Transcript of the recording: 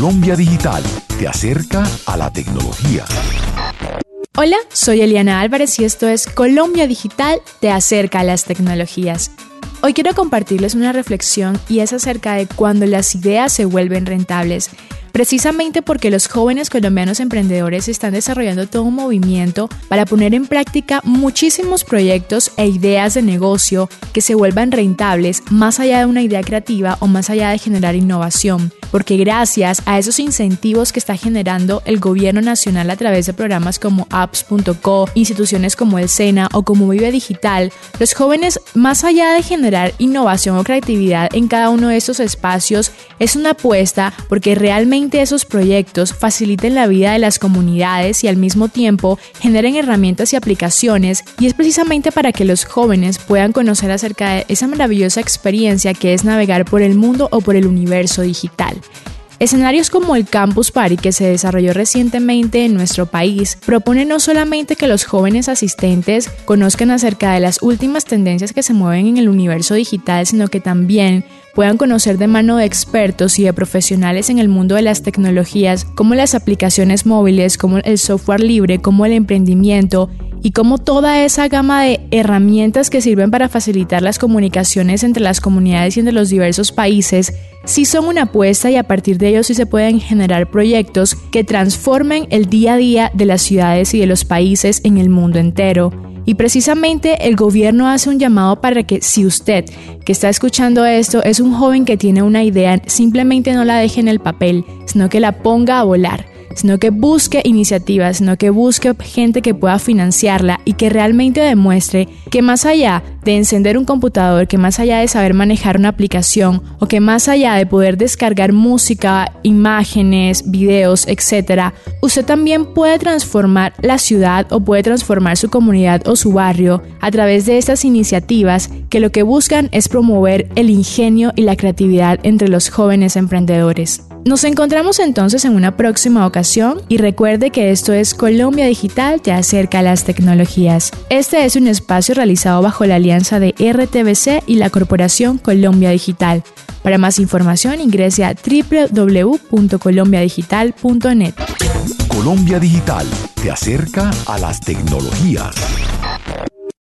Colombia Digital te acerca a la tecnología. Hola, soy Eliana Álvarez y esto es Colombia Digital te acerca a las tecnologías. Hoy quiero compartirles una reflexión y es acerca de cuando las ideas se vuelven rentables precisamente porque los jóvenes colombianos emprendedores están desarrollando todo un movimiento para poner en práctica muchísimos proyectos e ideas de negocio que se vuelvan rentables más allá de una idea creativa o más allá de generar innovación, porque gracias a esos incentivos que está generando el gobierno nacional a través de programas como apps.co, instituciones como el SENA o como Vive Digital, los jóvenes más allá de generar innovación o creatividad en cada uno de estos espacios es una apuesta porque realmente esos proyectos faciliten la vida de las comunidades y al mismo tiempo generen herramientas y aplicaciones y es precisamente para que los jóvenes puedan conocer acerca de esa maravillosa experiencia que es navegar por el mundo o por el universo digital. Escenarios como el Campus Party que se desarrolló recientemente en nuestro país propone no solamente que los jóvenes asistentes conozcan acerca de las últimas tendencias que se mueven en el universo digital, sino que también puedan conocer de mano de expertos y de profesionales en el mundo de las tecnologías, como las aplicaciones móviles, como el software libre, como el emprendimiento y como toda esa gama de herramientas que sirven para facilitar las comunicaciones entre las comunidades y entre los diversos países sí son una apuesta y a partir de ellos sí se pueden generar proyectos que transformen el día a día de las ciudades y de los países en el mundo entero. Y precisamente el gobierno hace un llamado para que si usted que está escuchando esto es un joven que tiene una idea, simplemente no la deje en el papel, sino que la ponga a volar sino que busque iniciativas, sino que busque gente que pueda financiarla y que realmente demuestre que más allá de encender un computador, que más allá de saber manejar una aplicación o que más allá de poder descargar música, imágenes, videos, etc., usted también puede transformar la ciudad o puede transformar su comunidad o su barrio a través de estas iniciativas que lo que buscan es promover el ingenio y la creatividad entre los jóvenes emprendedores. Nos encontramos entonces en una próxima ocasión y recuerde que esto es Colombia Digital te acerca a las tecnologías. Este es un espacio realizado bajo la alianza de RTBC y la Corporación Colombia Digital. Para más información ingrese a www.colombiadigital.net. Colombia Digital te acerca a las tecnologías.